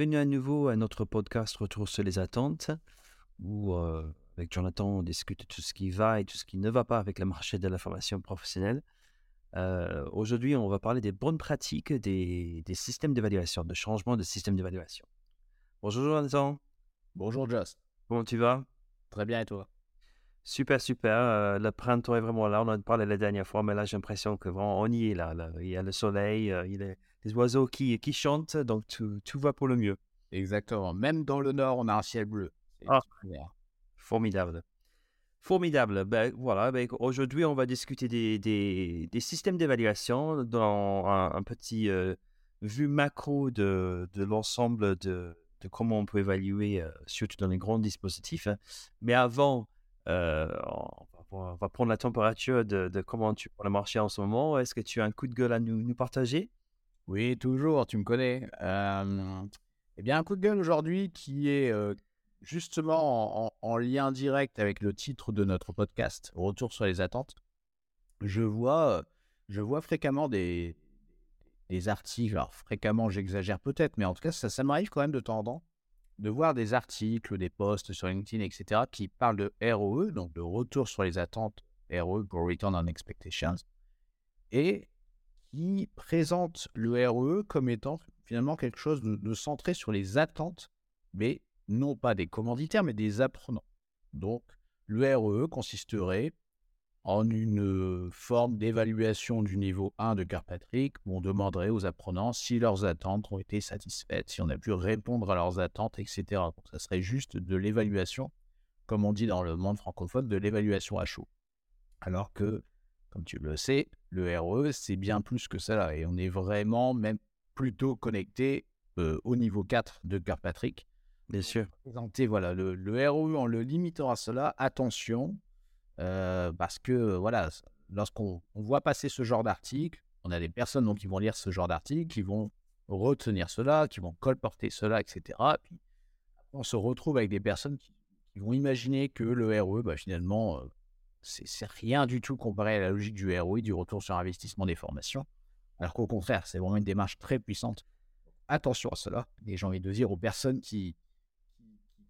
bienvenue à nouveau à notre podcast Retour sur les attentes, où euh, avec Jonathan on discute de tout ce qui va et tout ce qui ne va pas avec le marché de la formation professionnelle. Euh, aujourd'hui, on va parler des bonnes pratiques des, des systèmes d'évaluation, de changement de système d'évaluation. Bonjour Jonathan. Bonjour Just. Comment tu vas? Très bien et toi? Super, super. Euh, le printemps est vraiment là. On en parlé la dernière fois, mais là, j'ai l'impression que vraiment, on y est là. là. Il y a le soleil, euh, il y a les oiseaux qui, qui chantent, donc tout, tout va pour le mieux. Exactement. Même dans le nord, on a un ciel bleu. Ah. Formidable. Formidable. Ben, voilà, ben, aujourd'hui, on va discuter des, des, des systèmes d'évaluation dans un, un petit euh, vue macro de, de l'ensemble de, de comment on peut évaluer, euh, surtout dans les grands dispositifs. hein. Mais avant, euh, on, va, prendre la température de, comment tu prends le marché en ce moment. Est-ce que tu as un coup de gueule à nous, partager? Oui, toujours, tu me connais. Eh bien, un coup de gueule aujourd'hui qui est justement en, en- en lien direct avec le titre de notre podcast, Retour sur les attentes. Je vois, je vois fréquemment des, des articles, alors fréquemment j'exagère peut-être, mais en tout cas ça, ça m'arrive quand même de temps en temps, de voir des articles, des posts sur LinkedIn, etc., qui parlent de ROE, donc de retour sur les attentes, ROE pour Return on Expectations, et qui présentent le ROE comme étant finalement quelque chose de, de centré sur les attentes, mais non pas des commanditaires, mais des apprenants. Donc, le ROE consisterait en une forme d'évaluation du niveau 1 de Carpatrick où on demanderait aux apprenants si leurs attentes ont été satisfaites, si on a pu répondre à leurs attentes, etc. Donc, ça serait juste de l'évaluation, comme on dit dans le monde francophone, de l'évaluation à chaud. Alors que, comme tu le sais, le ROE, c'est bien plus que ça. Et on est vraiment même plutôt connecté euh, au niveau 4 de Carpatrick. Bien sûr. Présenter voilà, le, le ROE en le limitant à cela, attention, parce que voilà, lorsqu'on on voit passer ce genre d'article, on a des personnes donc, qui vont lire ce genre d'article, qui vont retenir cela, qui vont colporter cela, etc. Et puis on se retrouve avec des personnes qui, vont imaginer que le ROE, bah, finalement, c'est rien du tout comparé à la logique du ROI, du retour sur investissement des formations. Alors qu'au contraire, c'est vraiment une démarche très puissante. Attention à cela. Et j'ai envie de dire aux personnes qui,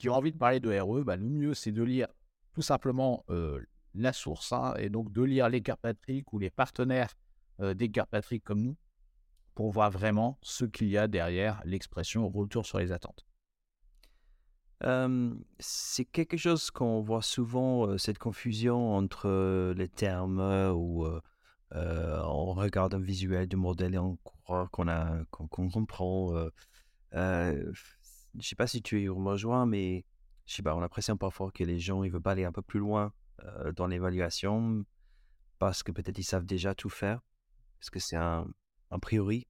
ont envie de parler de RE, bah, le mieux, c'est de lire tout simplement la source, hein, et donc de lire les Carpatrick ou les partenaires euh, des Carpatrick comme nous, pour voir vraiment ce qu'il y a derrière l'expression retour sur les attentes. C'est quelque chose qu'on voit souvent, euh, cette confusion entre euh, les termes où euh, on regarde un visuel du modèle et on croit qu'on comprend. je sais pas si tu es rejoint, mais je sais pas, on a l'impression parfois que les gens ils veulent pas aller un peu plus loin euh, dans l'évaluation parce que peut-être ils savent déjà tout faire? Est-ce que c'est un, un priori?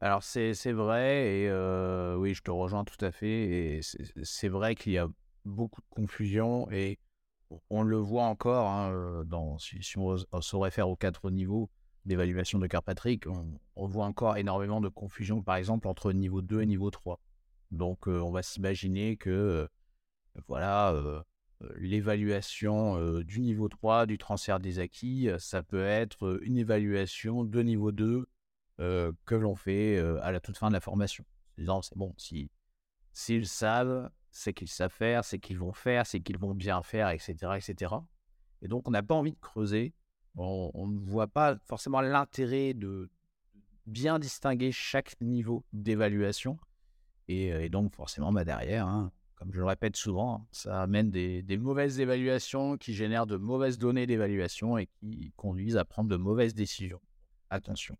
Alors c'est vrai, et euh, oui, je te rejoins tout à fait, et c'est vrai qu'il y a beaucoup de confusion, et on- le voit encore, hein, euh, dans, si, on, se réfère aux quatre niveaux d'évaluation de Carpatrick, on, on voit encore énormément de confusion, par exemple, entre niveau 2 et niveau 3. Donc on va s'imaginer que voilà, l'évaluation du niveau 3, du transfert des acquis, ça peut être une évaluation de niveau 2 euh, que l'on fait à la toute fin de la formation. C'est bon, si, s'ils savent, c'est qu'ils savent faire, c'est qu'ils vont faire, c'est qu'ils vont bien faire, etc. etc. Et donc, on n'a pas envie de creuser. On, ne voit pas forcément l'intérêt de bien distinguer chaque niveau d'évaluation. Et, et donc, forcément, bah, derrière, hein, comme je le répète souvent, hein, ça amène des, mauvaises évaluations qui génèrent de mauvaises données d'évaluation et qui conduisent à prendre de mauvaises décisions. Attention.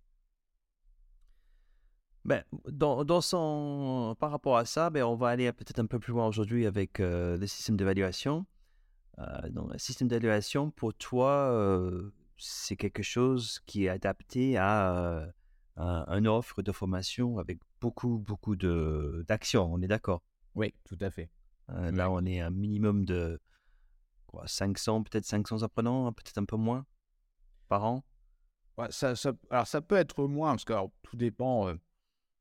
Ben, dans, dans son, par rapport à ça, ben, on va aller peut-être un peu plus loin aujourd'hui avec euh, le système d'évaluation. Euh, le système d'évaluation, pour toi, euh, c'est quelque chose qui est adapté à euh, un, une offre de formation avec beaucoup, beaucoup d'actions. On est d'accord? Oui, tout à fait. Euh, là, on est à un minimum de quoi, 500, peut-être 500 apprenants, peut-être un peu moins par an? Ouais, ça, ça- alors ça peut être moins, parce que alors, tout dépend. euh,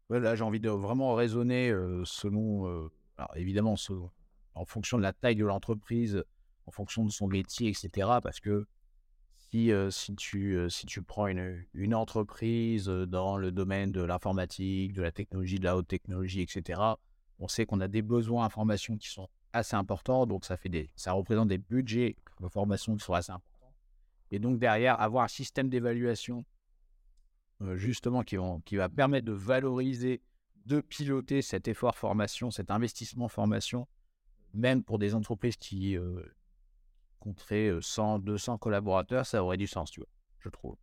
ouais, là, j'ai envie de vraiment raisonner euh, selon, alors évidemment, selon- en fonction de la taille de l'entreprise, en fonction de son métier, etc. Parce que Si, si, tu, si tu prends une, une entreprise dans le domaine de l'informatique, de la technologie, de la haute technologie, etc., on sait qu'on a des besoins information qui sont assez importants, donc ça, représente des budgets de formation qui sont assez importants. Et donc derrière, avoir un système d'évaluation justement qui, va permettre de valoriser, de piloter cet effort formation, cet investissement formation, même pour des entreprises qui compteraient 100, 200 collaborateurs, ça aurait du sens, tu vois, je trouve.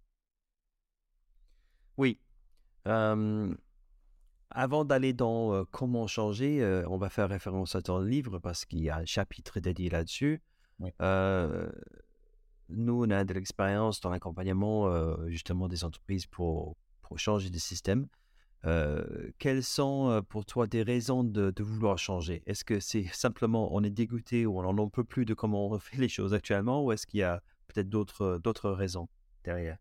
Oui. Avant d'aller dans comment changer, on va faire référence à ton livre parce qu'il y a un chapitre dédié là-dessus. nous, on a de l'expérience dans l'accompagnement justement des entreprises pour, pour changer de système quelles sont pour toi des raisons de, vouloir changer? Est-ce que c'est simplement on est dégoûté ou on n'en peut plus de comment on fait les choses actuellement ou est-ce qu'il y a peut-être d'autres, d'autres raisons derrière?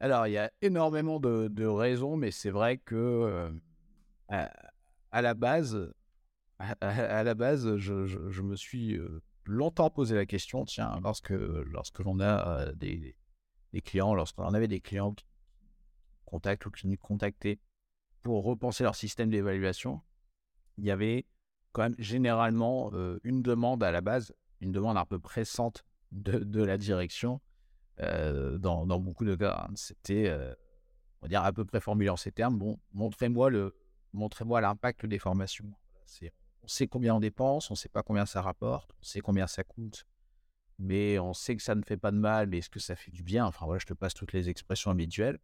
Alors, il y a énormément de, raisons, mais c'est vrai que à, la base, à, la base, je, me suis longtemps posé la question, tiens, lorsque, l'on a des, des clients, lorsqu'on avait des clients qui contact ou qui nous contactaient pour repenser leur système d'évaluation, il y avait quand même généralement euh, une demande à la base, une demande un peu pressante de, la direction. Euh, dans, beaucoup de cas, hein. c'était, euh, on va dire, à peu près formulé en ces termes. Bon, montrez-moi le, montrez-moi l'impact des formations. on sait combien on dépense, on ne sait pas combien ça rapporte, on sait combien ça coûte, mais on sait que ça ne fait pas de mal, mais est-ce que ça fait du bien Enfin voilà, je te passe toutes les expressions habituelles.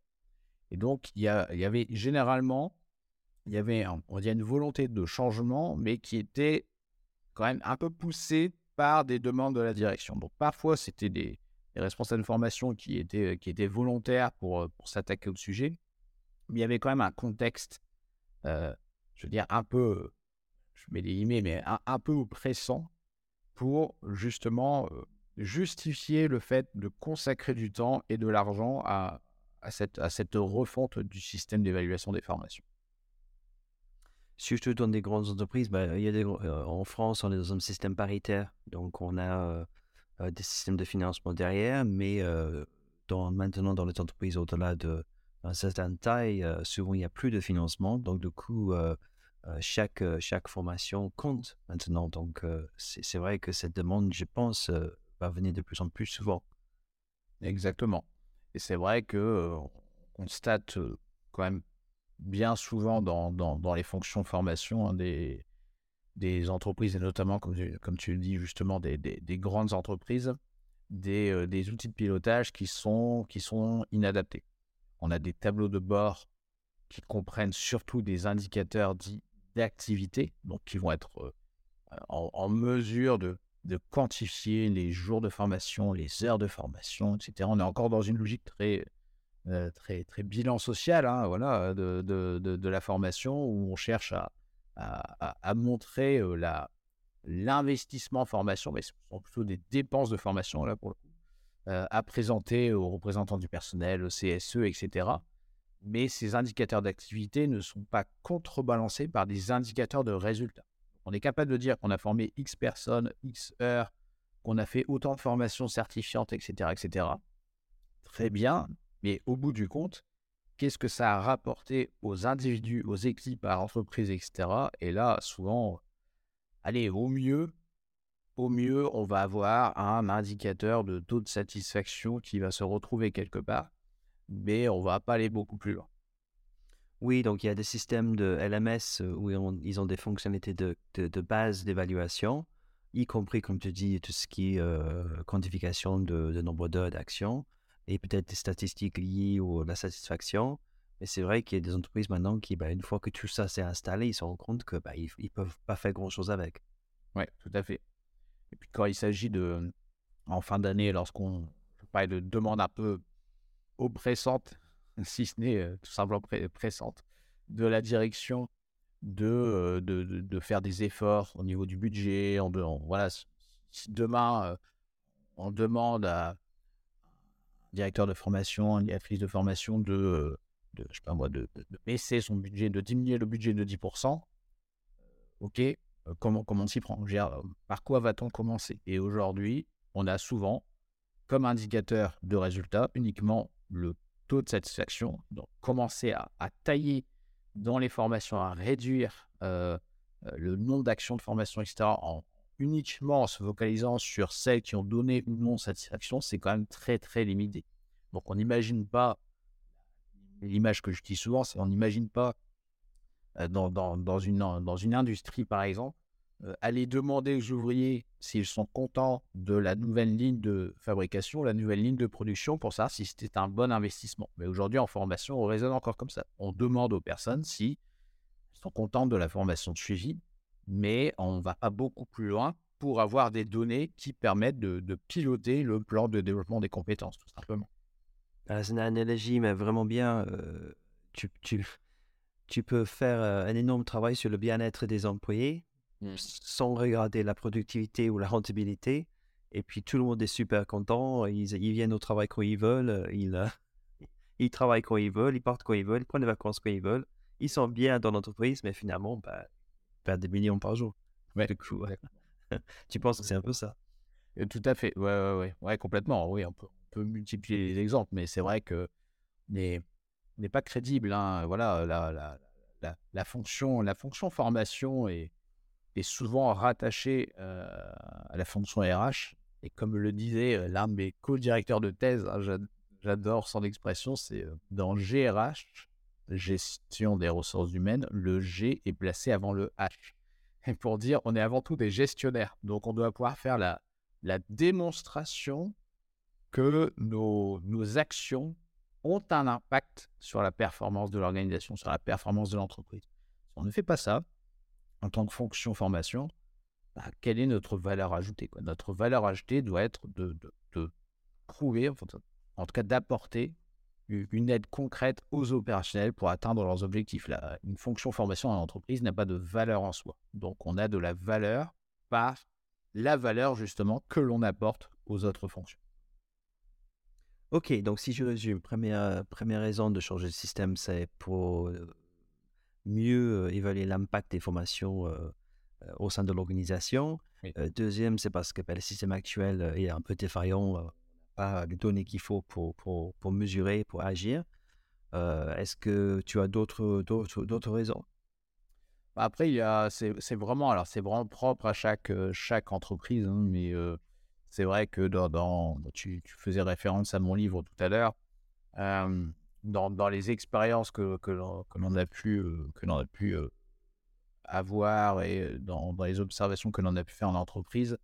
Et donc, il y, avait généralement, il y avait, on une volonté de changement, mais qui était quand même un peu poussée par des demandes de la direction. Donc, parfois, c'était des, responsables de formation qui étaient, volontaires pour, s'attaquer au sujet, mais il y avait quand même un contexte, je veux dire, un peu, je mets des guillemets, mais un, peu oppressant pour justement justifier le fait de consacrer du temps et de l'argent à, cette, refonte du système d'évaluation des formations. Surtout dans des grandes entreprises, bah, il y a des, en France, on est dans un système paritaire, donc on a des systèmes de financement derrière, mais dans, maintenant dans les entreprises au-delà de certaine taille, souvent il n'y a plus de financement, donc du coup, chaque, chaque formation compte maintenant. Donc c'est vrai que cette demande, je pense, va venir de plus en plus souvent. Exactement. Et c'est vrai que on constate quand même bien souvent dans, dans, les fonctions formation hein, des, des entreprises, et notamment, comme tu, le dis justement, des, des, grandes entreprises, des, des, outils de pilotage qui sont, inadaptés. On a des tableaux de bord qui comprennent surtout des indicateurs dits d'activité, donc qui vont être en, mesure de quantifier les jours de formation, les heures de formation, etc. On est encore dans une logique très, euh, très, bilan social hein, voilà, de, la formation où on cherche à, à, montrer l'investissement formation, mais ce sont plutôt des dépenses de formation là pour le coup, à présenter aux représentants du personnel, au CSE, etc. Mais ces indicateurs d'activité ne sont pas contrebalancés par des indicateurs de résultats. On est capable de dire qu'on a formé X personnes, X heures, qu'on a fait autant de formations certifiantes, etc., etc. Très bien, mais au bout du compte, qu'est-ce que ça a rapporté aux individus, aux équipes, à l'entreprise, etc. Et là, souvent, allez, au mieux, au mieux, on va avoir un indicateur de taux de satisfaction qui va se retrouver quelque part, mais on va pas aller beaucoup plus loin. Oui, donc il y a des systèmes de LMS euh, où ils ont, des fonctionnalités de, de, base d'évaluation, y compris, comme tu dis, tout ce qui est euh, quantification de, nombre d'heures d'action et peut-être des statistiques liées à la satisfaction. Mais c'est vrai qu'il y a des entreprises maintenant qui, bah, une fois que tout ça s'est installé, ils se rendent compte qu'ils bah, ne peuvent pas faire grand-chose avec. Oui, tout à fait. Et puis quand il s'agit de, en fin d'année, lorsqu'on parle de demandes un peu oppressantes si ce n'est tout simplement pressante, de la direction de, de, de, faire des efforts au niveau du budget. En, voilà, si demain on demande à directeur de formation, une directrice de formation de, de, je sais pas moi, de, baisser son budget, de diminuer le budget de 10%, ok, comment, comment on s'y prend? Par quoi va-t-on commencer? Et aujourd'hui, on a souvent comme indicateur de résultat uniquement le taux de satisfaction. Donc, commencer à, tailler dans les formations, à réduire euh, euh, le nombre d'actions de formation, etc., uniquement en se focalisant sur celles qui ont donné ou non satisfaction, c'est quand même très, très limité. Donc, on n'imagine pas, l'image que je dis souvent, c'est on n'imagine pas euh, dans, dans, une, dans une industrie, par exemple, aller demander aux ouvriers s'ils sont contents de la nouvelle ligne de fabrication, la nouvelle ligne de production, pour savoir si c'était un bon investissement. Mais aujourd'hui, en formation, on raisonne encore comme ça. On demande aux personnes si sont contentes de la formation de suivi, mais on ne va pas beaucoup plus loin pour avoir des données qui permettent de, piloter le plan de développement des compétences, tout simplement. Ah, c'est une analogie, mais vraiment bien. Euh, tu, tu, tu, peux faire euh, un énorme travail sur le bien-être des employés, Mmh. sans regarder la productivité ou la rentabilité. Et puis tout le monde est super content. Ils, ils viennent au travail quand ils veulent. Euh, ils, ils travaillent quand ils veulent. Ils partent quand ils veulent. Ils prennent des vacances quand ils veulent. Ils sont bien dans l'entreprise, mais finalement, bah, perdent des millions par jour. Ouais. tu penses que c'est un peu ça? Tout à fait. Ouais, ouais, ouais. ouais complètement. Oui, on peut, on peut multiplier les exemples, mais c'est vrai que n'est pas crédible. Hein. Voilà, la, la, la, la, fonction, la fonction formation est est souvent rattaché à la fonction RH. Et comme le disait l'un de mes co-directeurs de thèse, hein, j'adore son expression, c'est dans GRH, gestion des ressources humaines, le G est placé avant le H. Et pour dire, on est avant tout des gestionnaires. Donc, on doit pouvoir faire la, la démonstration que nos, nos actions ont un impact sur la performance de l'organisation, sur la performance de l'entreprise. Si on ne fait pas ça, en tant que fonction formation, bah, quelle est notre valeur ajoutée Notre valeur ajoutée doit être de, de, prouver, en tout cas d'apporter une aide concrète aux opérationnels pour atteindre leurs objectifs. Là, une fonction formation en entreprise n'a pas de valeur en soi. Donc on a de la valeur par la valeur justement que l'on apporte aux autres fonctions. Ok, donc si je résume, première, première raison de changer de système, c'est pour euh, mieux évaluer l'impact des formations au sein de l'organisation. deuxième, c'est parce que ben, le système actuel est un peu défaillant, pas les données qu'il faut pour, pour, pour, mesurer, pour agir. Est-ce que tu as d'autres, raisons? Bah, Après, c'est, vraiment, vraiment propre à chaque, chaque entreprise, hein, mais c'est vrai que dans, dans tu, faisais référence à mon livre tout à l'heure dans, les expériences que, que l'on a pu, que a pu avoir et dans, dans, les observations que l'on a pu faire en entreprise,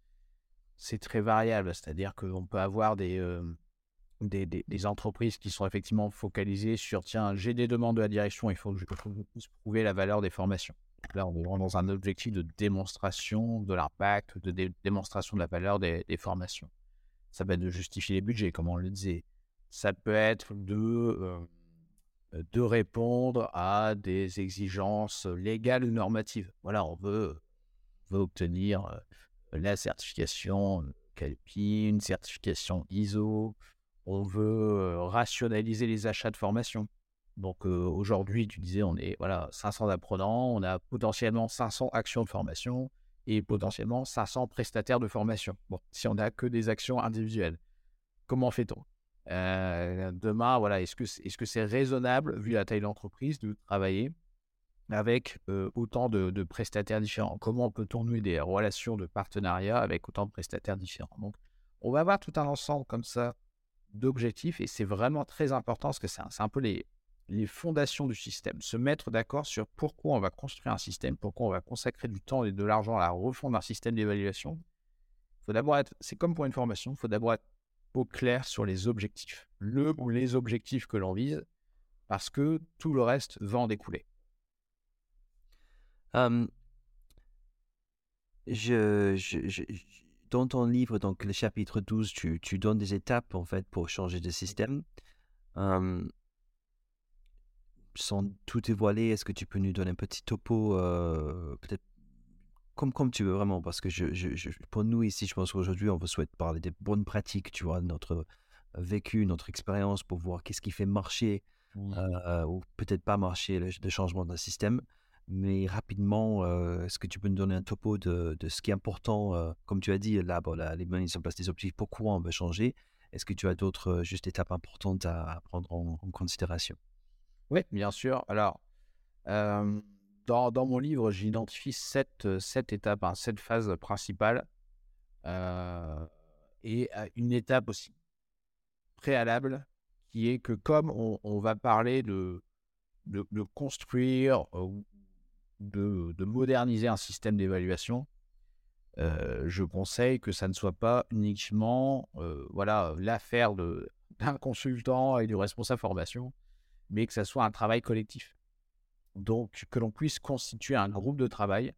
c'est très variable. C'est-à-dire qu'on peut avoir des, des, des, entreprises qui sont effectivement focalisées sur tiens, j'ai des demandes de la direction, il faut que je, puisse prouver la valeur des formations. Là, on est dans un objectif de démonstration de l'impact, de démonstration de la valeur des, formations. Ça va être de justifier les budgets, comme on le disait ça peut être de, de répondre à des exigences légales ou normatives. Voilà, on veut, veut obtenir la certification CALPI, une certification ISO, on veut rationaliser les achats de formation. Donc aujourd'hui, tu disais, on est voilà 500 apprenants, on a potentiellement 500 actions de formation et potentiellement 500 prestataires de formation. Bon, si on n'a que des actions individuelles, comment fait-on? Euh, demain, voilà, est-ce que est-ce que c'est raisonnable vu la taille de l'entreprise de travailler avec autant de, prestataires différents Comment peut-on nouer des relations de partenariat avec autant de prestataires différents? Donc, on va avoir tout un ensemble comme ça d'objectifs et c'est vraiment très important parce que c'est un, peu les, les fondations du système. Se mettre d'accord sur pourquoi on va construire un système, pourquoi on va consacrer du temps et de l'argent à la refonte d'un système d'évaluation. Faut d'abord être, c'est comme pour une formation, il faut d'abord être au clair sur les objectifs, le ou les objectifs que l'on vise, parce que tout le reste va en découler. Je, dans ton livre, donc le chapitre 12, tu, tu, donnes des étapes en fait pour changer de système. sans tout dévoiler, est-ce que tu peux nous donner un petit topo, euh, peut-être comme, comme tu veux vraiment, parce que je, je, pour nous ici, je pense qu'aujourd'hui, on vous souhaite parler des bonnes pratiques, tu vois, notre vécu, notre expérience pour voir qu'est-ce qui fait marcher euh, ou peut-être pas marcher le, changement d'un système. Mais rapidement, euh, est-ce que tu peux nous donner un topo de, ce qui est important, euh, comme tu as dit, là, bon, là les mises en place des objectifs, pourquoi on veut changer? Est-ce que tu as d'autres juste étapes importantes à, prendre en, considération? Oui, bien sûr. Alors, dans, mon livre, j'identifie sept, sept étapes, hein, sept phases principales. et une étape aussi préalable qui est que comme on, va parler de, construire de, de, moderniser un système d'évaluation, je conseille que ça ne soit pas uniquement voilà l'affaire d'un consultant et du responsable formation, mais que ça soit un travail collectif. Donc que l'on puisse constituer un groupe de travail.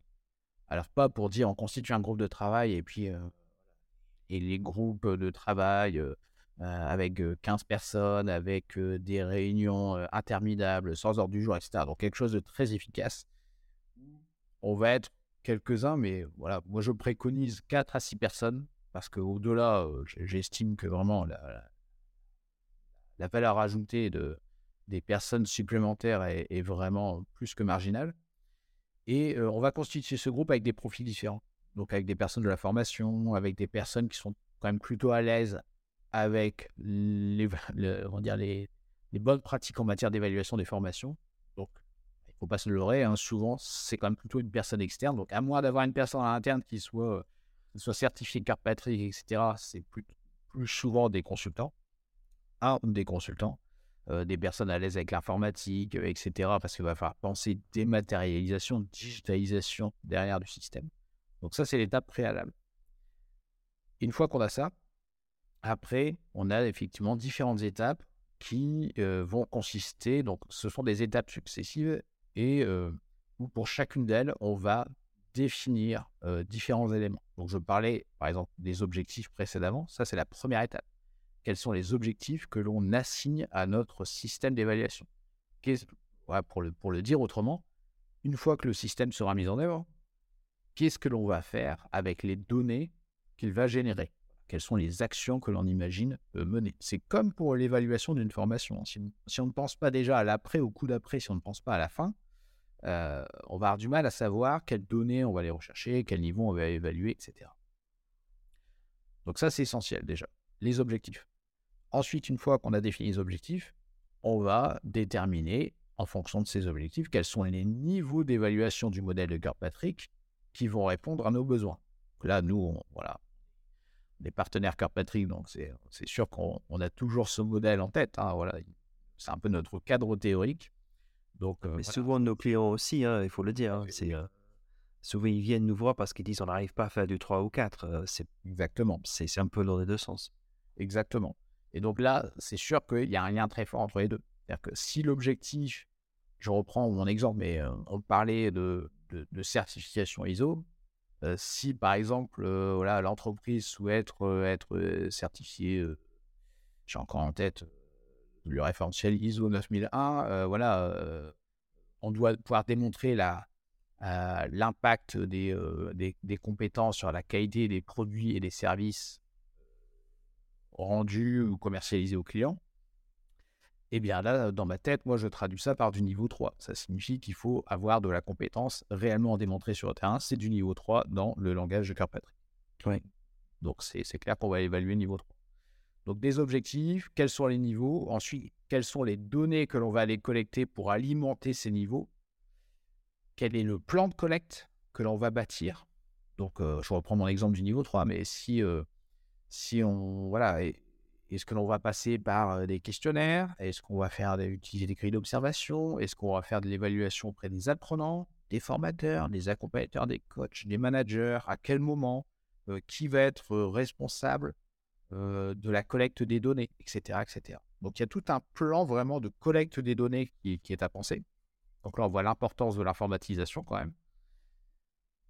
Alors pas pour dire on constitue un groupe de travail et puis et les groupes de travail avec 15 personnes, avec des réunions interminables, sans ordre du jour, etc. Donc quelque chose de très efficace. On va être quelques-uns, mais voilà, moi je préconise 4 à 6 personnes, parce qu'au-delà, j'estime que vraiment la, valeur ajoutée de, des personnes supplémentaires est, vraiment plus que marginale. Et on va constituer ce groupe avec des profils différents. Donc avec des personnes de la formation, avec des personnes qui sont quand même plutôt à l'aise avec les bonnes pratiques en matière d'évaluation des formations. Faut pas se leurrer, hein, souvent c'est quand même plutôt une personne externe. Donc à moins d'avoir une personne à l'interne qui soit, qui soit certifiée Carpatrick, etc., c'est plus, plus souvent des consultants, un des consultants, euh, des personnes à l'aise avec l'informatique, euh, etc., parce qu'il va falloir penser dématérialisation, digitalisation derrière du système. Donc ça, c'est l'étape préalable. Une fois qu'on a ça, après, on a effectivement différentes étapes qui euh, vont consister, donc ce sont des étapes successives et pour chacune d'elles, on va définir différents éléments. Donc, je parlais par exemple des objectifs précédemment. Ça, c'est la première étape. Quels sont les objectifs que l'on assigne à notre système d'évaluation? Pour, le, dire autrement, une fois que le système sera mis en œuvre, qu'est-ce que l'on va faire avec les données qu'il va générer? Quelles sont les actions que l'on imagine mener? C'est comme pour l'évaluation d'une formation. Si, si, on ne pense pas déjà à l'après, au coup d'après, si on ne pense pas à la fin, euh, on va avoir du mal à savoir quelles données on va aller rechercher, quel niveau on va évaluer, etc. Donc ça, c'est essentiel déjà. Les objectifs. Ensuite, une fois qu'on a défini les objectifs, on va déterminer, en fonction de ces objectifs, quels sont les niveaux d'évaluation du modèle de Kirkpatrick qui vont répondre à nos besoins. Là, nous, voilà, des partenaires Kirkpatrick, donc c'est sûr qu'on a toujours ce modèle en tête. Hein, c'est un peu notre cadre théorique. Donc, Mais souvent, nos clients aussi, hein, il faut le dire, hein, c'est, souvent ils viennent nous voir parce qu'ils disent on n'arrive pas à faire du 3 ou 4. c'est, Exactement. C'est, un peu dans les deux sens. Exactement. Et donc là, c'est sûr qu'il y a un lien très fort entre les deux. C'est-à-dire que si l'objectif, je reprends mon exemple, mais on parlait de, de, certification ISO, si par exemple voilà, l'entreprise souhaite être certifiée, j'ai encore en tête le référentiel ISO 9001, euh, voilà, euh, on doit pouvoir démontrer la, euh, l'impact des, des, compétences sur la qualité des produits et des services rendus ou commercialisés aux clients. Et eh bien là, dans ma tête, moi, je traduis ça par du niveau 3. Ça signifie qu'il faut avoir de la compétence réellement démontrée sur le terrain. C'est du niveau 3 dans le langage de Kirkpatrick. Oui. Donc, c'est clair qu'on va évaluer niveau 3. Donc des objectifs, quels sont les niveaux, ensuite quelles sont les données que l'on va aller collecter pour alimenter ces niveaux, quel est le plan de collecte que l'on va bâtir. Donc euh, je reprends mon exemple du niveau 3, mais si, euh, si on... Voilà, est-ce que l'on va passer par euh, des questionnaires? Est-ce qu'on va faire utiliser des grilles d'observation? Est-ce qu'on va faire de l'évaluation auprès des apprenants, des formateurs, des accompagnateurs, des coachs, des managers? À quel moment Qui va être responsable euh, de la collecte des données, etc., etc. Donc il y a tout un plan vraiment de collecte des données qui, est à penser. Donc là, on voit l'importance de l'informatisation quand même.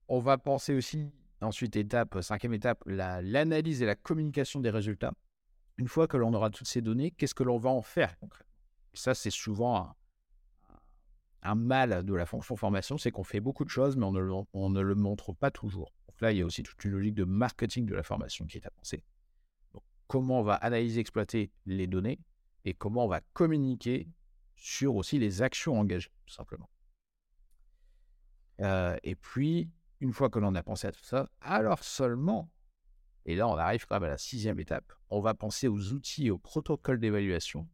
On va penser aussi, ensuite, étape, cinquième étape, l'analyse et la communication des résultats. Une fois que l'on aura toutes ces données, qu'est-ce que l'on va en faire Ça, c'est souvent un, mal de la fonction formation, c'est qu'on fait beaucoup de choses, mais on ne, on ne le montre pas toujours. Donc là, il y a aussi toute une logique de marketing de la formation qui est à penser comment on va analyser, exploiter les données et comment on va communiquer sur aussi les actions engagées, tout simplement. Euh, et puis, une fois que l'on a pensé à tout ça, alors seulement Et là, on arrive quand même à la sixième étape. On va penser aux outils et aux protocoles d'évaluation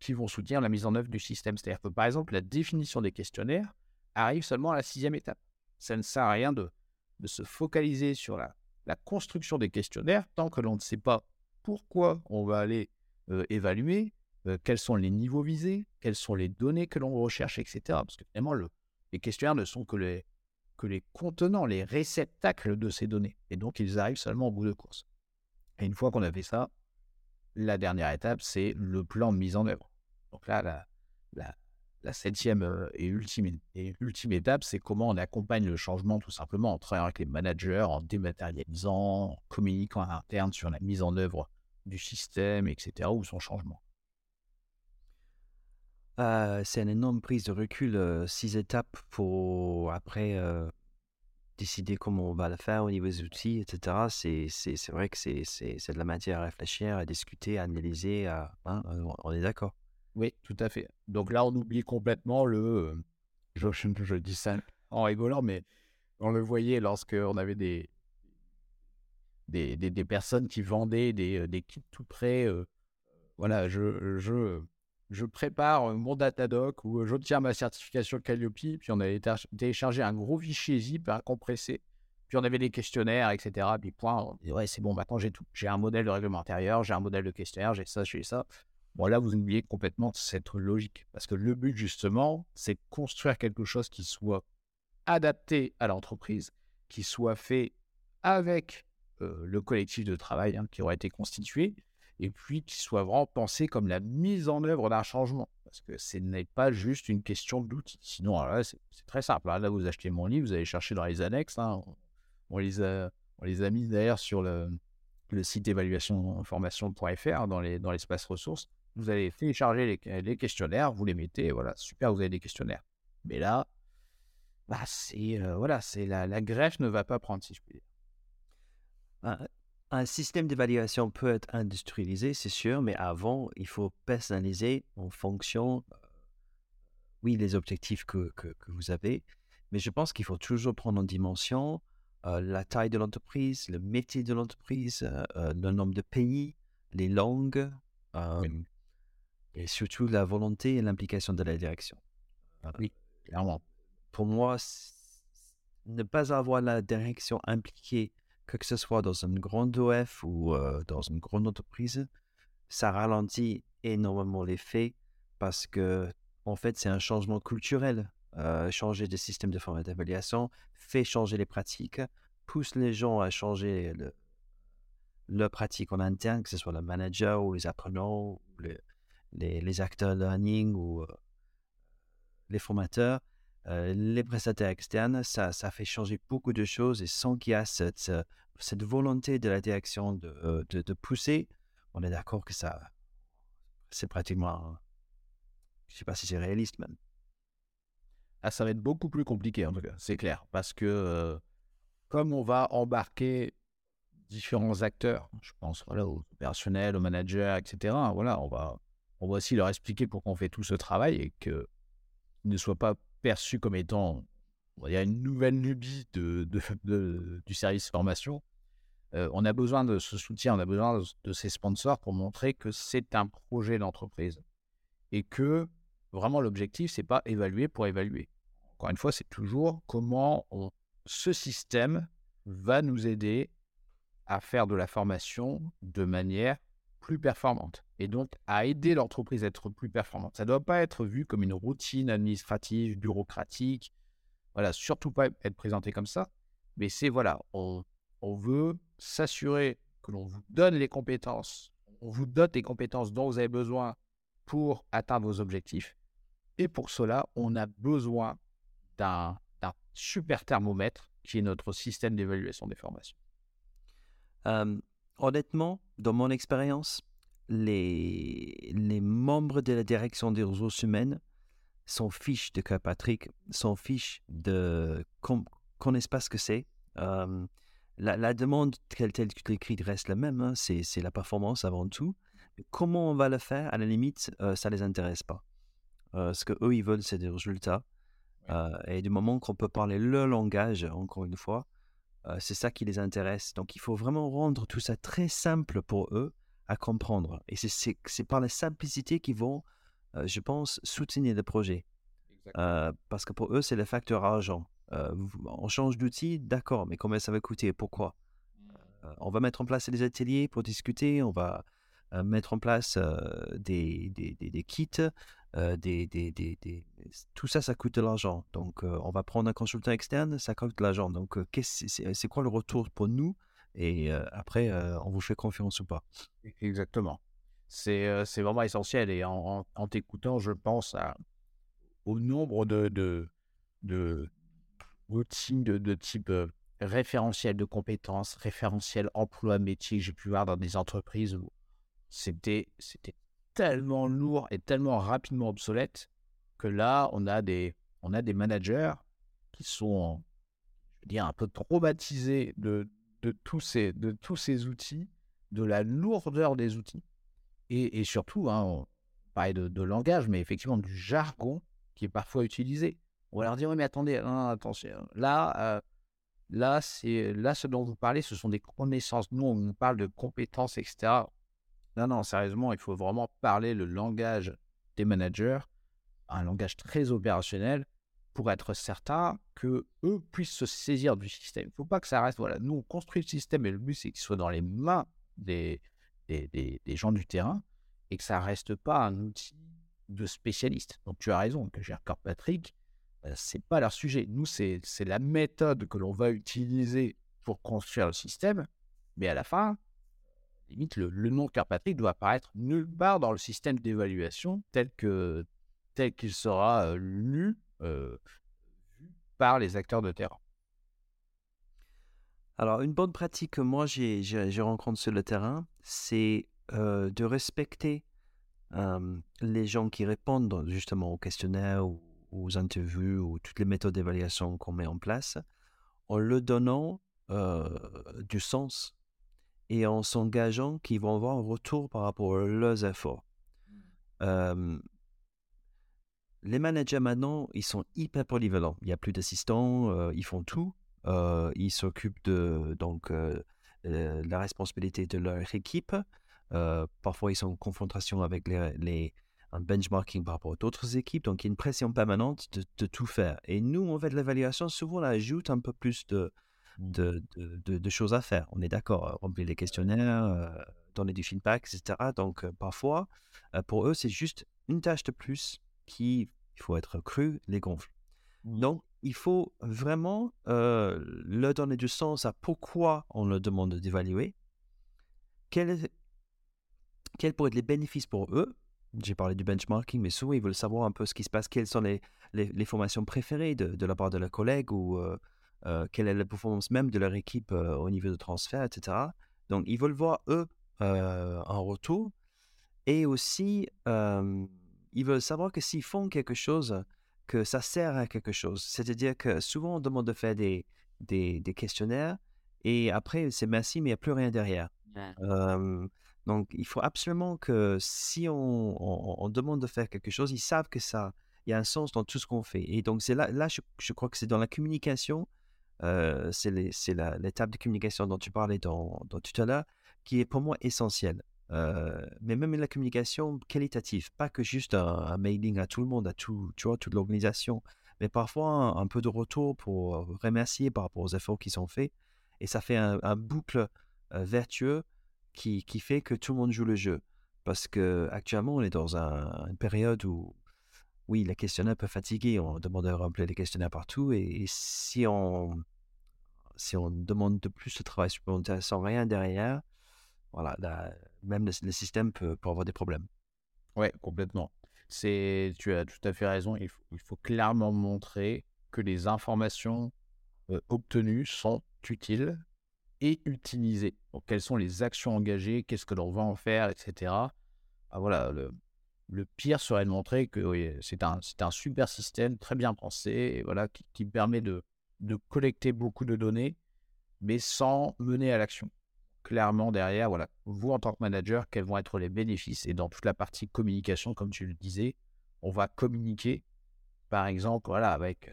qui vont soutenir la mise en œuvre du système. C'est-à-dire que, par exemple, la définition des questionnaires arrive seulement à la sixième étape. Ça ne sert à rien de, se focaliser sur la construction des questionnaires tant que l'on ne sait pas pourquoi on va aller évaluer, quels sont les niveaux visés, quelles sont les données que l'on recherche, etc. Parce que finalement, le, les questionnaires ne sont que les, les contenants, les réceptacles de ces données. Et donc, ils arrivent seulement au bout de course. Et une fois qu'on a fait ça, la dernière étape, c'est le plan de mise en œuvre. Donc là, la, la, septième et ultime, et ultime étape, c'est comment on accompagne le changement tout simplement en travaillant avec les managers, en dématérialisant, en communiquant à l'interne sur la mise en œuvre du système, etc., ou son changement? Euh, c'est une énorme prise de recul, euh, six étapes pour après euh, décider comment on va le faire au niveau des outils, etc. C'est, c'est, c'est vrai que c'est, de la matière à réfléchir, à discuter, à analyser. À, hein, on est d'accord. Oui, tout à fait. Donc là, on oublie complètement le. Je, je, je dis ça en rigolant, mais on le voyait lorsqu'on avait des, des, des, personnes qui vendaient des, des kits tout prêts. voilà, je, je, je prépare mon Datadoc ou j'obtiens ma certification Calliope, puis on avait téléchargé un gros fichier zip compressé, puis on avait des questionnaires, etc. Puis point, ouais, c'est bon, maintenant j'ai tout. J'ai un modèle de règlement intérieur, j'ai un modèle de questionnaire, j'ai ça, j'ai ça. Bon, là, vous oubliez complètement cette logique. Parce que le but, justement, c'est construire quelque chose qui soit adapté à l'entreprise, qui soit fait avec euh, le collectif de travail hein, qui aura été constitué, et puis qui soit vraiment pensé comme la mise en œuvre d'un changement. Parce que ce n'est pas juste une question d'outils. Sinon, c'est très simple. Hein. Là, vous achetez mon livre, vous allez chercher dans les annexes. Hein. On, les a, on les a mis d'ailleurs sur le, le site évaluationformation.fr dans l'espace dans ressources. Vous allez télécharger les, les, questionnaires, vous les mettez, voilà, super, vous avez des questionnaires. Mais là, bah, c'est euh, voilà, c'est la, la greffe ne va pas prendre, si je puis dire. Bah, un système d'évaluation peut être industrialisé, c'est sûr, mais avant, il faut personnaliser en fonction, euh, oui, les objectifs que, que, que, vous avez, mais je pense qu'il faut toujours prendre en dimension euh, la taille de l'entreprise, le métier de l'entreprise, euh, le nombre de pays, les langues, oui. et surtout la volonté et l'implication de la direction. Oui, clairement. Pour moi, ne pas avoir la direction impliquée que ce soit dans une grande OF ou dans une grande entreprise, ça ralentit énormément les faits parce que, en fait, c'est un changement culturel. Changer des systèmes de format d'évaluation fait changer les pratiques, pousse les gens à changer le, leur pratique en interne, que ce soit le manager ou les apprenants, les, les, les acteurs learning ou les formateurs. Euh, les prestataires externes, ça, ça fait changer beaucoup de choses et sans qu'il y ait cette, euh, volonté de la direction de, euh, de, pousser, on est d'accord que ça, c'est pratiquement, je ne sais pas si c'est réaliste même. Ah, ça va être beaucoup plus compliqué en tout cas, c'est clair, parce que comme on va embarquer différents acteurs, je pense voilà, aux opérationnels, aux managers, etc., voilà, on va, on va aussi leur expliquer pourquoi on fait tout ce travail et qu'ils ne soient pas perçu comme étant une nouvelle nubie de, du service formation. Euh, on a besoin de ce soutien, on a besoin de, ces sponsors pour montrer que c'est un projet d'entreprise et que vraiment l'objectif, c'est pas évaluer pour évaluer. Encore une fois, c'est toujours comment ce système va nous aider à faire de la formation de manière plus performante et donc à aider l'entreprise à être plus performante. Ça ne doit pas être vu comme une routine administrative, bureaucratique. Voilà, surtout pas être présenté comme ça. Mais c'est voilà, on, veut s'assurer que l'on vous donne les compétences, on vous dote des compétences dont vous avez besoin pour atteindre vos objectifs. Et pour cela, on a besoin d'un super thermomètre qui est notre système d'évaluation des formations. Honnêtement, dans mon expérience, les, les membres de la direction des ressources humaines s'en fichent de Patrick, s'en fichent de qu'on connaisse pas ce que c'est. Euh, la, la, demande telle, telle que tu l'écris reste la même, hein, c'est la performance avant tout. comment on va le faire, à la limite, euh, ça les intéresse pas. Euh, ce que eux ils veulent, c'est des résultats. et du moment qu'on peut parler le langage, encore une fois, Euh, c'est ça qui les intéresse. Donc il faut vraiment rendre tout ça très simple pour eux à comprendre. Et c'est par la simplicité qu'ils vont, euh, je pense, soutenir le projet. Euh, parce que pour eux, c'est le facteur argent. on change d'outil, d'accord, mais combien ça va coûter? Pourquoi? Mmh. On va mettre en place des ateliers pour discuter, on va mettre en place des, des, des, kits, des, des, tout ça, ça coûte de l'argent. Donc, on va prendre un consultant externe, ça coûte de l'argent. Donc, c'est quoi le retour pour nous? Et après, on vous fait confiance ou pas Exactement. C'est vraiment essentiel. Et en, t'écoutant, je pense au nombre de, de, routines de, de type référentiel de compétences, référentiel emploi métier que j'ai pu voir dans des entreprises où c'était tellement lourd et tellement rapidement obsolète que là, on a des, on a des managers qui sont, je veux dire, un peu traumatisés de, de, tous, ces, de tous ces outils, de la lourdeur des outils, et, et surtout, hein, on parlait de, langage, mais effectivement du jargon qui est parfois utilisé. On va leur dire, oui, mais attendez, attention, là, euh, là, là, ce dont vous parlez, ce sont des connaissances. Nous, on parle de compétences, etc. Non, non, sérieusement, il faut vraiment parler le langage des managers, un langage très opérationnel, pour être certain que eux puissent se saisir du système. Il ne faut pas que ça reste, voilà, nous on construit le système et le but c'est qu'il soit dans les mains des, des, des, gens du terrain et que ça reste pas un outil de spécialiste. Donc tu as raison, que j'ai encore Patrick, euh, c'est pas leur sujet. Nous, c'est la méthode que l'on va utiliser pour construire le système, mais à la fin, limite, le, nom Carpatrick doit apparaître nulle part dans le système d'évaluation tel que tel qu'il sera euh, lu euh, par les acteurs de terrain. Alors, une bonne pratique que moi j'ai rencontré sur le terrain, c'est euh, de respecter les gens qui répondent justement aux questionnaires ou aux interviews ou toutes les méthodes d'évaluation qu'on met en place en leur donnant du sens et en s'engageant qu'ils vont avoir un retour par rapport à leurs efforts. Mmh. Les managers maintenant, ils sont hyper polyvalents. Il n'y a plus d'assistants, ils font tout. ils s'occupent de donc la responsabilité de leur équipe. parfois, ils sont en confrontation avec les, un benchmarking par rapport à d'autres équipes. Donc, il y a une pression permanente de, de tout faire. Et nous, on fait de l'évaluation. Souvent, on ajoute un peu plus de, de, de, choses à faire. On est d'accord, euh, remplir les questionnaires, euh, donner du feedback, etc. Donc, euh, parfois, pour eux, c'est juste une tâche de plus qui, il faut être cru, les gonfle. Donc, il faut vraiment leur donner du sens à pourquoi on leur demande d'évaluer. Quels quel pourraient être les bénéfices pour eux J'ai parlé du benchmarking, mais souvent, ils veulent savoir un peu ce qui se passe, quelles sont les, les, formations préférées de, de, la part de leurs collègues ou euh, quelle est la performance même de leur équipe euh, au niveau de transfert, etc. Donc, ils veulent voir, eux, euh, un retour. Et aussi, ils veulent savoir que s'ils font quelque chose, que ça sert à quelque chose. C'est-à-dire que souvent, on demande de faire des, des, questionnaires et après, c'est merci, mais il n'y a plus rien derrière. donc, il faut absolument que si on, on, demande de faire quelque chose, ils savent que ça, il y a un sens dans tout ce qu'on fait. Et donc, c'est là, là je, je, crois que c'est dans la communication c'est l'étape de communication dont tu parlais dans, tout à l'heure, qui est pour moi essentielle. Mais même la communication qualitative, pas que juste un, mailing à tout le monde, à tout, tu vois, toute l'organisation, mais parfois un, peu de retour pour remercier par rapport aux efforts qui sont faits. Et ça fait un, boucle vertueux qui, qui, fait que tout le monde joue le jeu. Parce que actuellement, on est dans une période où oui, les questionnaires peuvent fatiguer. On demande de remplir les questionnaires partout. Et, si, on, si on demande de plus de travail supplémentaire sans rien derrière, voilà, même le, système peut, avoir des problèmes. Oui, complètement. C'est, tu as tout à fait raison. Il faut, clairement montrer que les informations obtenues sont utiles et utilisées. Quelles sont les actions engagées, qu'est-ce que l'on va en faire, etc. Ah, voilà, le, le pire serait de montrer que c'est un, super système très bien pensé voilà, qui, permet de, collecter beaucoup de données, mais sans mener à l'action. Clairement, derrière, voilà, vous en tant que manager, quels vont être les bénéfices? Et dans toute la partie communication, comme tu le disais, on va communiquer, par exemple, voilà, avec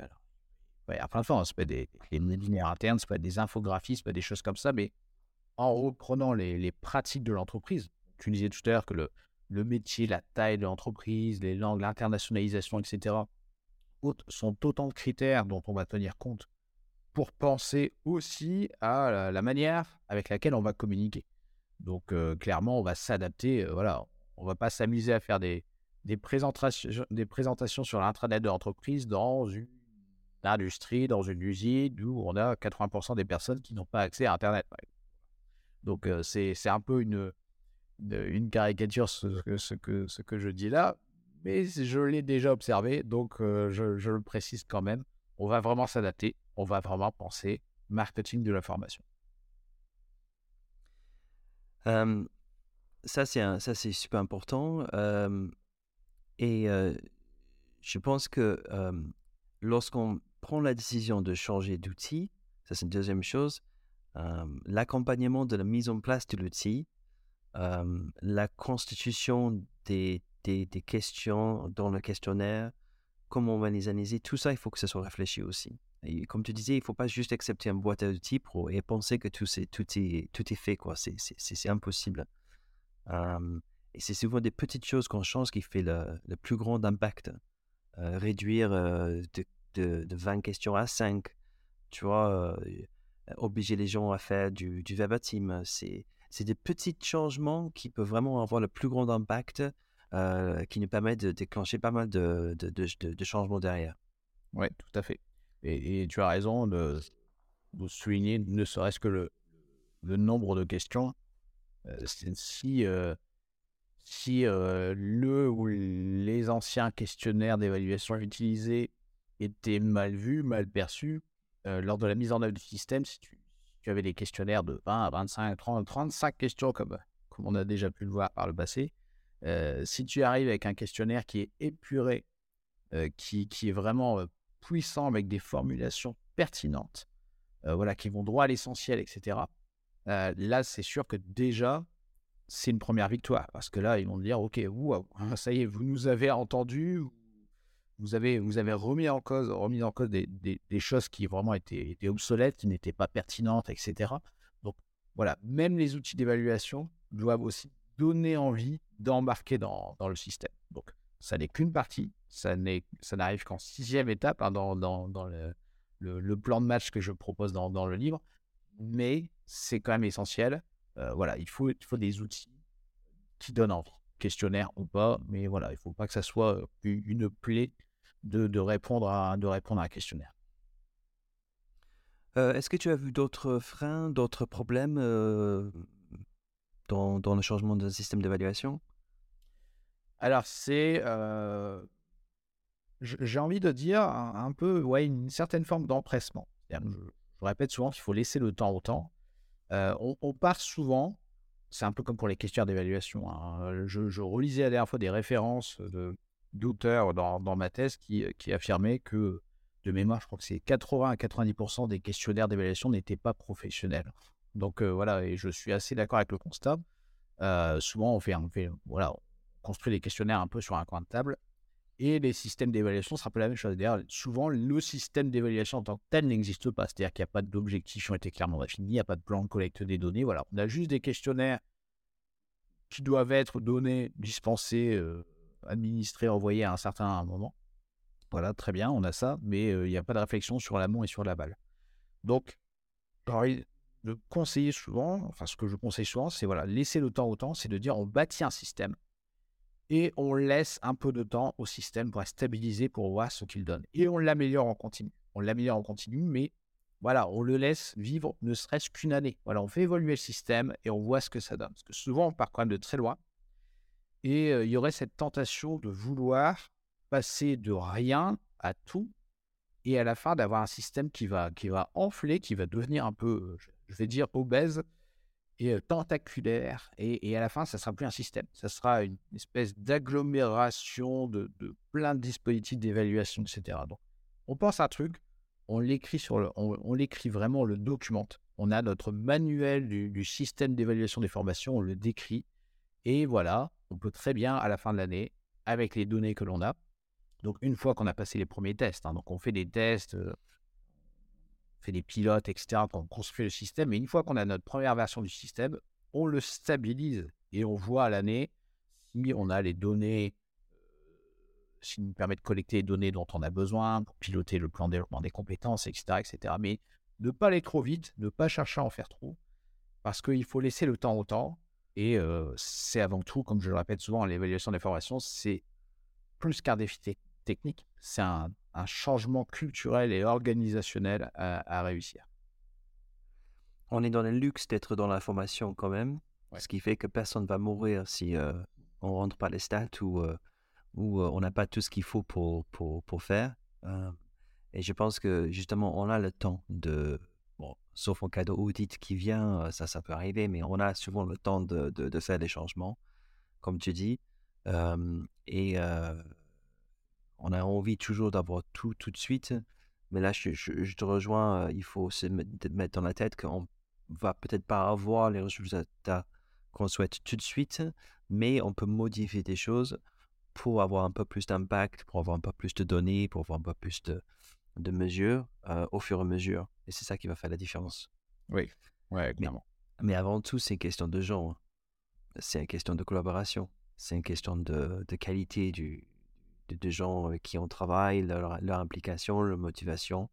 ouais, à plein de fois, ça peut être des, des linéaires internes, peut être des infographies, peut être des choses comme ça, mais en reprenant les, pratiques de l'entreprise. Tu disais tout à l'heure que le métier, la taille de l'entreprise, les langues, l'internationalisation, etc., sont autant de critères dont on va tenir compte pour penser aussi à la, manière avec laquelle on va communiquer. Donc, euh, clairement, on va s'adapter. Euh, voilà, on va pas s'amuser à faire des, présentations, sur l'intranet de l'entreprise dans une industrie, dans une usine où on a 80% des personnes qui n'ont pas accès à Internet. Donc, euh, c'est un peu une, caricature ce, que, je dis là, mais je l'ai déjà observé, donc je, je, le précise quand même. On va vraiment s'adapter, on va vraiment penser marketing de l'information. Euh, ça, c'est super important. et je pense que lorsqu'on prend la décision de changer d'outil, ça c'est une deuxième chose, l'accompagnement de la mise en place de l'outil, la constitution des, des, questions dans le questionnaire, comment on va les analyser, tout ça, il faut que ça soit réfléchi aussi. Comme tu disais, il ne faut pas juste accepter un boîte à outils et penser que tout, est, fait. C'est, impossible. et c'est souvent des petites choses qu'on change qui fait le, plus grand impact. réduire de, de, de, 20 questions à 5, tu vois, obliger les gens à faire du, du verbatim. C'est des petits changements qui peuvent vraiment avoir le plus grand impact, qui nous permettent de déclencher pas mal de, de, changements derrière. Oui, tout à fait. Et, tu as raison de, souligner ne serait-ce que le, nombre de questions. Euh, si euh, si euh, le ou les anciens questionnaires d'évaluation utilisés étaient mal vus, mal perçus, lors de la mise en œuvre du système, si tu, avais des questionnaires de 20 à 25, 30, 35 questions, comme on a déjà pu le voir par le passé, si tu arrives avec un questionnaire qui est épuré, qui, est vraiment puissant avec des formulations pertinentes, voilà, qui vont droit à l'essentiel, etc. Là, c'est sûr que déjà, c'est une première victoire parce que là, ils vont dire, ok, hein, ça y est, vous nous avez entendu, vous avez, remis en cause, remis en cause des, des, choses qui vraiment étaient, étaient obsolètes, qui n'étaient pas pertinentes, etc. Donc voilà, même les outils d'évaluation doivent aussi donner envie d'embarquer dans, le système. Donc ça n'est qu'une partie, ça n'arrive qu'en sixième étape hein, dans, le, plan de match que je propose dans, le livre, mais c'est quand même essentiel. Euh, voilà, il faut, des outils qui donnent envie, questionnaire ou pas, mais voilà, il ne faut pas que ça soit euh, une plaie de, de, répondre, à, de répondre à un questionnaire. Euh, est-ce que tu as vu d'autres freins, d'autres problèmes dans, le changement d'un système d'évaluation? Alors, c'est, j'ai envie de dire, un, peu, ouais, une certaine forme d'empressement. Je, répète souvent qu'il faut laisser le temps au temps. on, part souvent, c'est un peu comme pour les questions d'évaluation. Hein, je, relisais la dernière fois des références d'auteurs dans, dans, ma thèse qui, qui affirmaient que, de mémoire, je crois que c'est 80 à 90% des questionnaires d'évaluation n'étaient pas professionnels. Donc voilà, et je suis assez d'accord avec le constat. souvent, on fait, on voilà, construit des questionnaires un peu sur un coin de table. Et les systèmes d'évaluation, c'est un peu la même chose. D'ailleurs, souvent, le système d'évaluation en tant que tel n'existe pas. C'est-à-dire qu'il n'y a pas d'objectifs qui ont été clairement définis, il n'y a pas de plan de collecte des données. Voilà, on a juste des questionnaires qui doivent être donnés, dispensés, euh, administrés, envoyés à un certain moment. Voilà, très bien, on a ça, mais euh, il n'y a pas de réflexion sur l'amont et sur la balle. Donc, le conseiller souvent, enfin ce que je conseille souvent, c'est voilà, laisser le temps au temps, c'est de dire on bâtit un système et on laisse un peu de temps au système pour stabiliser, pour voir ce qu'il donne. Et on l'améliore en continu. On l'améliore en continu, mais voilà, on le laisse vivre ne serait-ce qu'une année. Voilà, on fait évoluer le système et on voit ce que ça donne. Parce que souvent, on part quand même de très loin. Et euh, il y aurait cette tentation de vouloir passer de rien à tout et à la fin d'avoir un système qui va, qui va enfler, qui va devenir un peu, je vais dire, obèse et tentaculaire. Et, à la fin, ça sera plus un système. Ça sera une espèce d'agglomération de, plein de dispositifs d'évaluation, etc. Donc, on pense à un truc, on l'écrit sur le, on, l'écrit vraiment, on le documente. On a notre manuel du, système d'évaluation des formations, on le décrit. Et voilà, on peut très bien, à la fin de l'année, avec les données que l'on a, donc une fois qu'on a passé les premiers tests, hein, donc on fait des tests fait des pilotes, etc., on construit le système. Et une fois qu'on a notre première version du système, on le stabilise et on voit à l'année si on a les données, ce qui nous permet de collecter les données dont on a besoin pour piloter le plan de développement des compétences, etc., etc. Mais ne pas aller trop vite, ne pas chercher à en faire trop, parce qu'il faut laisser le temps au temps. Et c'est avant tout, comme je le répète souvent, l'évaluation des formations, c'est plus qu'un défi technique, c'est un, changement culturel et organisationnel à, réussir. On est dans le luxe d'être dans la formation quand même, ce qui fait que personne ne va mourir si on ne rentre pas les stats ou, ou on n'a pas tout ce qu'il faut pour, pour, pour faire. et je pense que justement, on a le temps de, bon, sauf en cas d'audit qui vient, ça, ça peut arriver, mais on a souvent le temps de, de, faire des changements, comme tu dis. et on a envie toujours d'avoir tout tout de suite. Mais là, je, je, te rejoins, il faut se mettre dans la tête qu'on va peut-être pas avoir les résultats qu'on souhaite tout de suite, mais on peut modifier des choses pour avoir un peu plus d'impact, pour avoir un peu plus de données, pour avoir un peu plus de, de mesures au fur et à mesure. Et c'est ça qui va faire la différence. Oui, ouais, clairement. Mais, avant tout, c'est une question de genre. Hein. C'est une question de collaboration. C'est une question de, de qualité du, de, gens qui on travaille, leur, implication, leur motivation.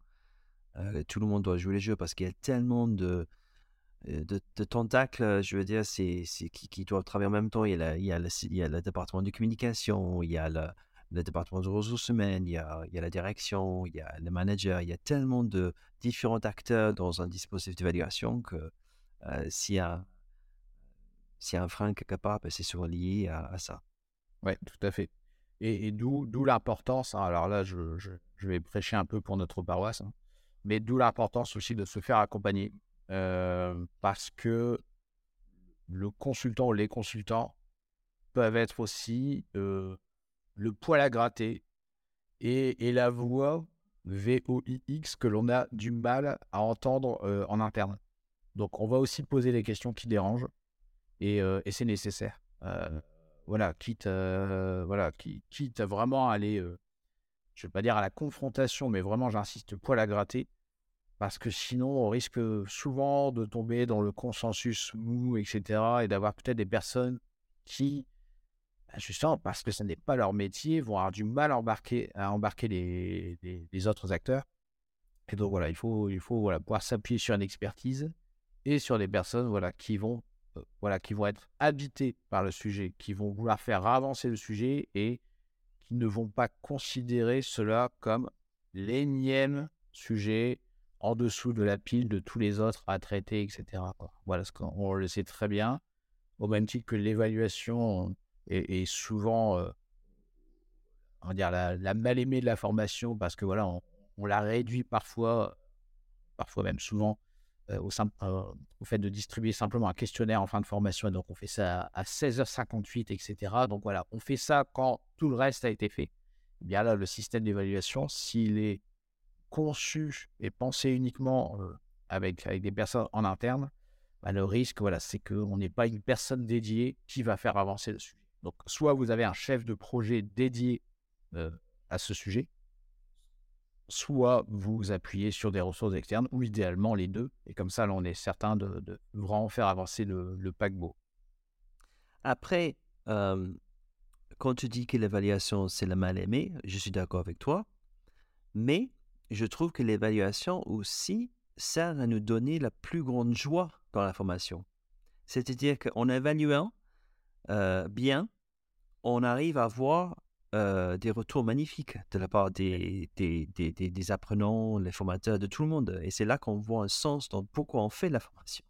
tout le monde doit jouer les jeux parce qu'il y a tellement de, de, tentacles, je veux dire, c'est, qui, qui, doivent travailler en même temps. Il y, a il, y a le, il y a le département de communication, il y a le, le département de ressources humaines, il y, a, il y a la direction, il y a le manager, il y a tellement de différents acteurs dans un dispositif d'évaluation que s'il y a s'il y a un frein quelque part, ben, c'est souvent lié à, ça. Oui, tout à fait. Et, d'où, l'importance, hein, alors là, je, vais prêcher un peu pour notre paroisse, hein, mais d'où l'importance aussi de se faire accompagner. parce que le consultant ou les consultants peuvent être aussi le poil à gratter et, la voix VOIX que l'on a du mal à entendre en interne. Donc on va aussi poser les questions qui dérangent et c'est nécessaire voilà, quitte, voilà, quitte à vraiment aller, je ne vais pas dire à la confrontation, mais vraiment, j'insiste, poil à gratter, parce que sinon, on risque souvent de tomber dans le consensus mou, etc., et d'avoir peut-être des personnes qui, bah, justement, parce que ce n'est pas leur métier, vont avoir du mal à embarquer, à embarquer les, autres acteurs. Et donc, voilà, il faut, il faut voilà, pouvoir s'appuyer sur une expertise et sur des personnes voilà, qui vont voilà, qui vont être habités par le sujet, qui vont vouloir faire avancer le sujet et qui ne vont pas considérer cela comme l'énième sujet en dessous de la pile de tous les autres à traiter, etc. Voilà ce qu'on le sait très bien, au même titre que l'évaluation est, souvent euh, on va dire la, la, mal aimée de la formation parce que voilà, on, la réduit parfois, parfois même souvent euh, au, euh, au, fait de distribuer simplement un questionnaire en fin de formation. Et donc, on fait ça à 16h58, etc. Donc, voilà, on fait ça quand tout le reste a été fait. Et eh bien là, le système d'évaluation, s'il est conçu et pensé uniquement euh, avec, avec des personnes en interne, bah, le risque, voilà, c'est qu'on n'ait pas une personne dédiée qui va faire avancer le sujet. Donc, soit vous avez un chef de projet dédié à ce sujet, soit vous appuyez sur des ressources externes, ou idéalement les deux. Et comme ça, là, on est certain de, vraiment faire avancer le, paquebot. Après, quand tu dis que l'évaluation, c'est le mal aimé, je suis d'accord avec toi. Mais je trouve que l'évaluation aussi sert à nous donner la plus grande joie dans la formation. C'est-à-dire qu'en évaluant bien, on arrive à voir euh, des retours magnifiques de la part des, des, des, des, apprenants, les formateurs, de tout le monde. Et c'est là qu'on voit un sens dans pourquoi on fait la formation.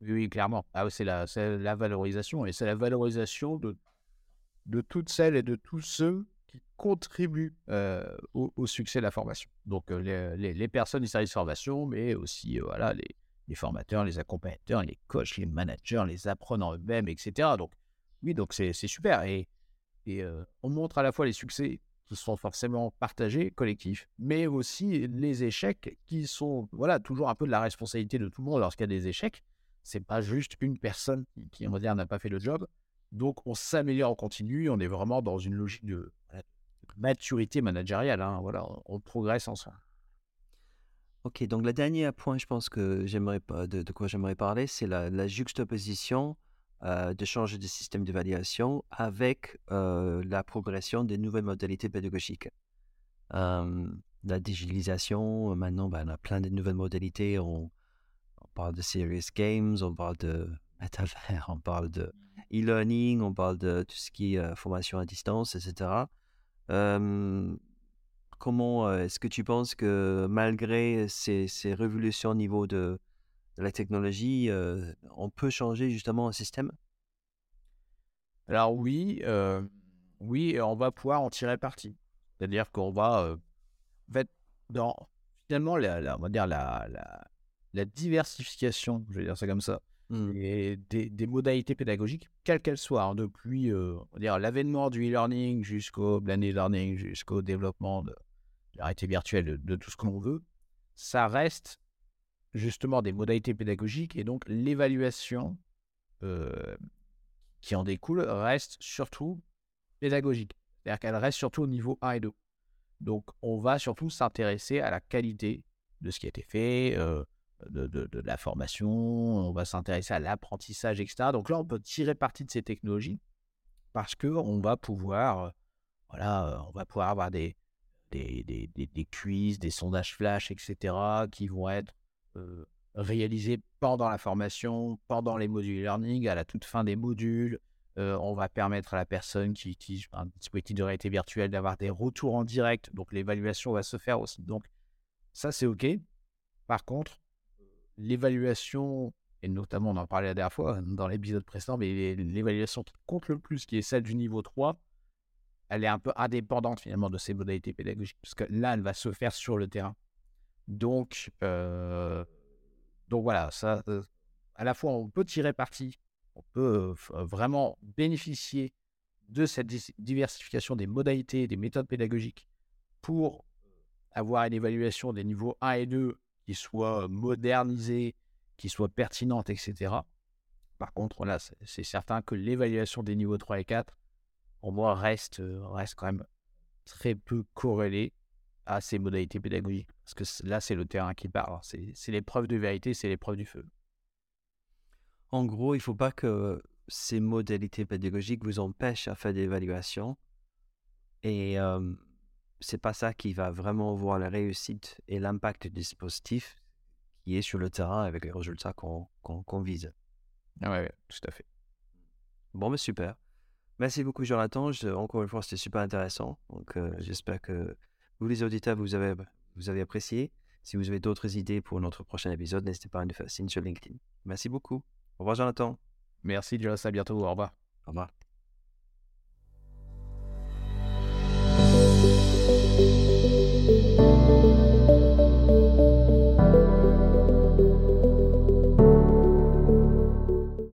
Oui, clairement. Ah, c'est la, la, valorisation. Et c'est la valorisation de, de toutes celles et de tous ceux qui contribuent euh, au, succès de la formation. Donc, euh, les, les, personnes du service de formation, mais aussi voilà, les, les formateurs, les accompagnateurs, les coachs, les managers, les apprenants eux-mêmes, etc. Donc, oui, donc c'est super. Et et on montre à la fois les succès qui sont forcément partagés, collectifs, mais aussi les échecs qui sont voilà toujours un peu de la responsabilité de tout le monde lorsqu'il y a des échecs. C'est pas juste une personne qui, on va dire, n'a pas fait le job. Donc on s'améliore, on continue, on est vraiment dans une logique de maturité managériale. Hein, voilà, on progresse ensemble. Ok, donc le dernier point, je pense que j'aimerais de, de quoi j'aimerais parler, c'est la juxtaposition euh, de changer de système d'évaluation avec euh, la progression des nouvelles modalités pédagogiques. Euh, la digitalisation, maintenant, ben, on a plein de nouvelles modalités. On, on parle de serious games, on parle de métavers, on parle de e-learning, on parle de tout ce qui est formation à distance, etc. Comment est-ce que tu penses que malgré ces, ces révolutions au niveau de la technologie, euh, on peut changer justement un système? Alors oui, euh, oui, on va pouvoir en tirer parti. C'est-à-dire qu'on va, euh, en fait, dans finalement, la, la- on va dire la, la, la diversification, je vais dire ça comme ça, et des, des modalités pédagogiques, quelles qu'elles soient, hein, depuis on dire l'avènement du e-learning jusqu'au blended learning, jusqu'au développement de, de la réalité virtuelle, de, de tout ce que l'on veut, ça reste justement des modalités pédagogiques et donc l'évaluation euh, qui en découle reste surtout pédagogique. C'est-à-dire qu'elle reste surtout au niveau 1 et 2. Donc on va surtout s'intéresser à la qualité de ce qui a été fait, euh, de, de- de la formation, on va s'intéresser à l'apprentissage, etc. Donc là, on peut tirer parti de ces technologies parce que on va pouvoir, voilà, on va pouvoir avoir des, des, des, des- des quiz, des sondages flash, etc., qui vont être euh, réalisés pendant la formation, pendant les modules learning, à la toute fin des modules. Euh, on va permettre à la personne qui utilise un dispositif de réalité virtuelle d'avoir des retours en direct. Donc l'évaluation va se faire aussi. Donc ça, c'est OK. Par contre, l'évaluation, et notamment on en parlait la dernière fois dans l'épisode précédent, mais l'évaluation qui compte le plus, qui est celle du niveau 3, elle est un peu indépendante finalement de ces modalités pédagogiques, parce que là, elle va se faire sur le terrain. Donc, euh, donc voilà, ça, euh, à la fois on peut tirer parti, on peut euh, vraiment bénéficier de cette diversification des modalités, des méthodes pédagogiques pour avoir une évaluation des niveaux 1 et 2 qui soit modernisée, qui soit pertinente, etc. Par contre, là, c'est certain que l'évaluation des niveaux 3 et 4, pour moi, reste, reste quand même très peu corrélée à ces modalités pédagogiques. Parce que là, c'est le terrain qui parle. C'est l'épreuve de vérité, c'est l'épreuve du feu. En gros, il ne faut pas que ces modalités pédagogiques vous empêchent à faire des évaluations. Et euh, c'est pas ça qui va vraiment voir la réussite et l'impact du dispositif qui est sur le terrain avec les résultats qu'on vise. Ah ouais, ouais, tout à fait. Bon, mais super. Merci beaucoup, Jonathan. Je- encore une fois, c'était super intéressant. Donc, euh, j'espère que vous, les auditeurs, vous avez, vous avez apprécié. Si vous avez d'autres idées pour notre prochain épisode, n'hésitez pas à nous faire signe sur LinkedIn. Merci beaucoup. Au revoir, Jonathan. Merci, Joss. À bientôt. Au revoir. Au revoir.